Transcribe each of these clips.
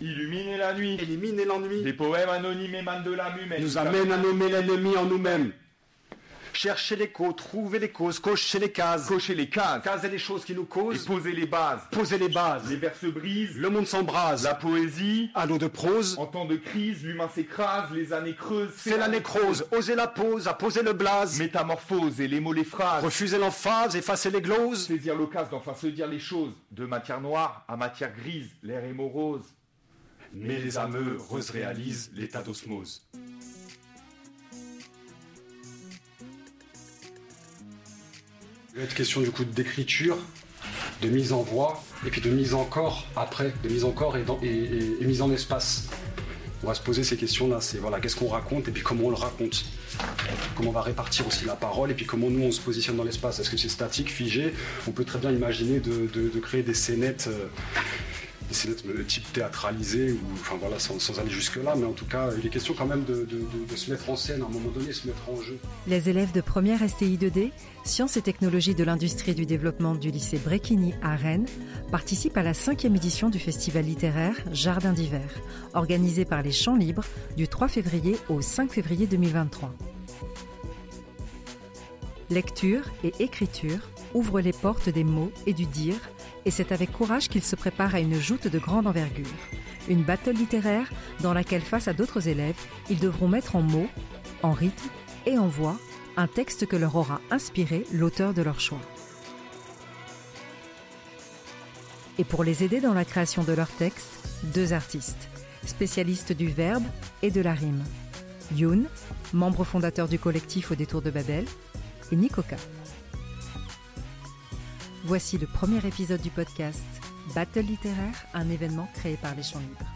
Illuminer la nuit. Éliminer l'ennui. Des poèmes anonymes émanent de la mumette. Nous amène à nommer l'ennemi en nous-mêmes. Chercher l'écho, trouver les causes, cocher les cases. Cocher les cases. Caser les choses qui nous Et causent. poser les bases. Poser les bases. Les vers se brisent. Le monde s'embrase. La poésie. À l'eau de prose. En temps de crise, l'humain s'écrase, les années creusent. C'est la nécrose. Oser la pose, à poser le blaze. Métamorphose et les mots, les phrases. Refuser l'emphase, effacer les gloses. Saisir l'occasion d'enfin se dire les choses. De matière noire à matière grise, l'air est morose. Mais les âmes réalisent l'état d'osmose. Il va être question du coup d'écriture, de mise en voix, et puis de mise en corps après, de mise en corps et, mise en espace. On va se poser ces questions-là, c'est voilà, qu'est-ce qu'on raconte et puis comment on le raconte. Comment on va répartir aussi la parole et puis comment nous on se positionne dans l'espace. Est-ce que c'est statique, figé? On peut très bien imaginer de, de- de créer des scénettes. Des scénettes euh, type voilà, sans, aller jusque-là, mais en tout cas, il est question quand même de se mettre en scène à un moment donné, se mettre en jeu. Les élèves de première STI 2D, Sciences et technologies de l'industrie du développement du lycée Bréquigny à Rennes, participent à la cinquième édition du festival littéraire Jardin d'hiver, organisé par les Champs Libres du 3 février au 5 février 2023. Lecture et écriture ouvrent les portes des mots et du dire, et c'est avec courage qu'ils se préparent à une joute de grande envergure. Une battle littéraire dans laquelle, face à d'autres élèves, ils devront mettre en mots, en rythme et en voix un texte que leur aura inspiré l'auteur de leur choix. Et pour les aider dans la création de leur texte, deux artistes, spécialistes du verbe et de la rime. Youn, membre fondateur du collectif Au détour de Babel, et Nikoka. Voici le premier épisode du podcast Battle littéraire, un événement créé par les Champs Libres.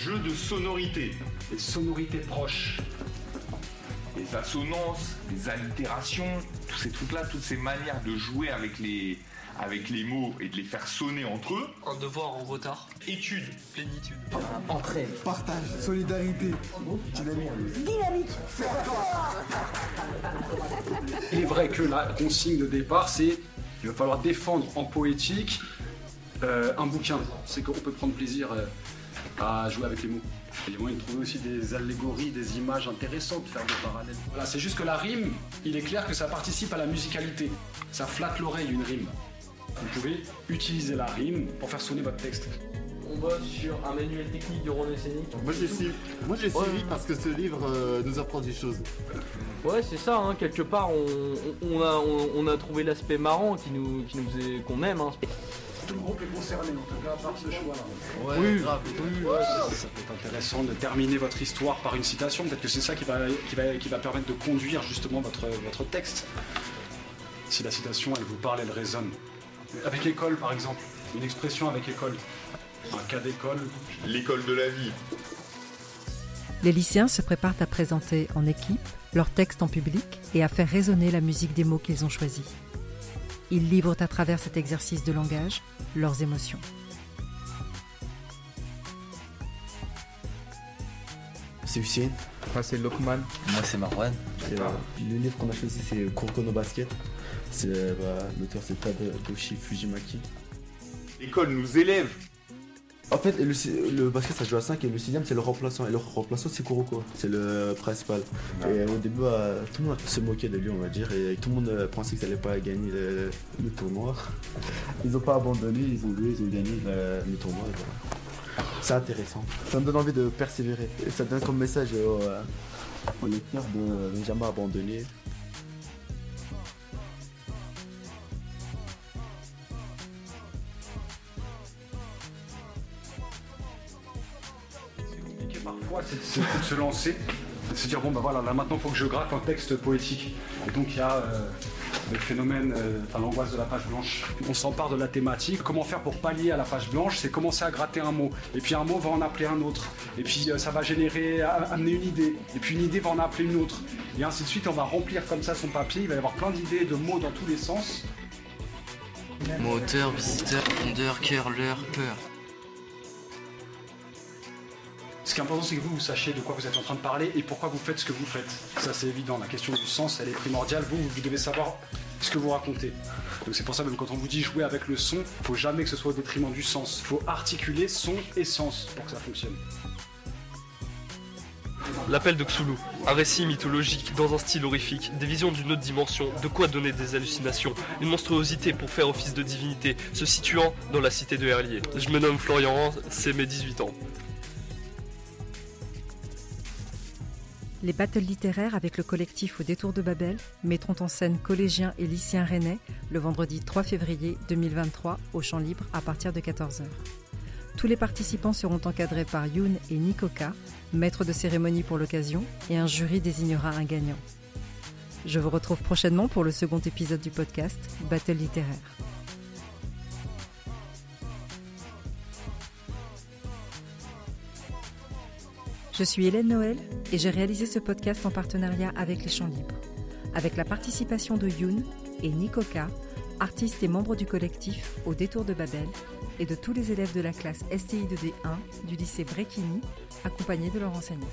Jeu de sonorité. Les sonorités proches. Les assonances, les allitérations, tous ces trucs-là, toutes ces manières de jouer avec les, avec les mots et de les faire sonner entre eux. Un devoir en retard. Étude. Plénitude. Partage, solidarité, dynamique. Il est vrai que la consigne de départ, c'est il va falloir défendre en poétique euh, un bouquin. C'est qu'on peut prendre plaisir euh, à jouer avec les mots. Il y a moyen de trouver aussi des allégories, des images intéressantes, faire des parallèles. Voilà, c'est juste que la rime, il est clair que ça participe à la musicalité. Ça flatte l'oreille, une rime. Vous pouvez utiliser la rime pour faire sonner votre texte. On bosse sur un manuel technique de René. Moi j'ai suivi, moi, j'ai Ouais. suivi parce que ce livre euh, nous apprend des choses. Ouais, c'est ça, hein, quelque part, on, on- on a, on, on a trouvé l'aspect marrant qui nous, qui nous est- qu'on aime. Hein. Tout le groupe est concerné, en tout cas, par ce choix-là. Ouais, oui, grave. Oui, ouais, Ça peut être intéressant de terminer votre histoire par une citation. Peut-être que c'est ça qui va, qui, va, qui va permettre de conduire justement votre, votre texte. Si la citation, elle vous parle, elle résonne. Avec école, par exemple. Une expression avec école. Un cas d'école. L'école de la vie. Les lycéens se préparent à présenter en équipe leurs textes en public et à faire résonner la musique des mots qu'ils ont choisis. Ils livrent à travers cet exercice de langage leurs émotions. C'est Hussein. Moi c'est Lokman. Moi c'est Marwan. Et, euh, le livre qu'on a choisi c'est Kuroko Basket. C'est euh, bah, l'auteur c'est Tadashi Fujimaki. L'école nous élève. En fait le, le basket ça joue à 5 et le sixième c'est le remplaçant. Et le remplaçant c'est Kuroko, c'est le principal. Et au début euh, tout le monde se moquait de lui on va dire et tout le monde euh, pensait qu'ils n'allaient pas gagner le, le tournoi. Ils ont pas abandonné, ils ont joué, ils ont gagné le, le tournoi. et voilà. C'est intéressant. Ça me donne envie de persévérer. Et ça donne comme message aux, euh, aux lecteurs de ne jamais abandonner. Parfois, c'est de se lancer. De se dire, bon, bah voilà, là maintenant, il faut que je gratte un texte poétique. Et donc, il y a euh, le phénomène, euh, enfin, l'angoisse de la page blanche. On s'empare de la thématique. Comment faire pour pallier à la page blanche? C'est commencer à gratter un mot. Et puis, un mot va en appeler un autre. Et puis, euh, ça va générer, amener une idée. Et puis, une idée va en appeler une autre. Et ainsi de suite, on va remplir comme ça son papier. Il va y avoir plein d'idées, de mots dans tous les sens. Mot auteur, visiteur, fondeur, cœur, l'heure, peur. Ce qui est important, c'est que vous, vous sachiez de quoi vous êtes en train de parler et pourquoi vous faites ce que vous faites. Ça, c'est évident. La question du sens, elle est primordiale. Vous, vous devez savoir ce que vous racontez. Donc c'est pour ça même quand on vous dit jouer avec le son, faut jamais que ce soit au détriment du sens. Faut articuler son et sens pour que ça fonctionne. L'appel de Cthulhu, un récit mythologique dans un style horrifique, des visions d'une autre dimension, de quoi donner des hallucinations, une monstruosité pour faire office de divinité, se situant dans la cité de Herlier. Je me nomme Florian c'est mes 18 ans. Les battles littéraires avec le collectif Au détour de Babel mettront en scène collégiens et lycéens rennais le vendredi 3 février 2023 au Champ Libre à partir de 14h. Tous les participants seront encadrés par Youn et Nikoka, maîtres de cérémonie pour l'occasion, et un jury désignera un gagnant. Je vous retrouve prochainement pour le second épisode du podcast Battle littéraire. Je suis Hélène Noël et j'ai réalisé ce podcast en partenariat avec Les Champs Libres, avec la participation de Youn et Nikoka, artistes et membres du collectif Au détour de Babel, et de tous les élèves de la classe STI 2D1 du lycée Bréquigny, accompagnés de leur enseignante.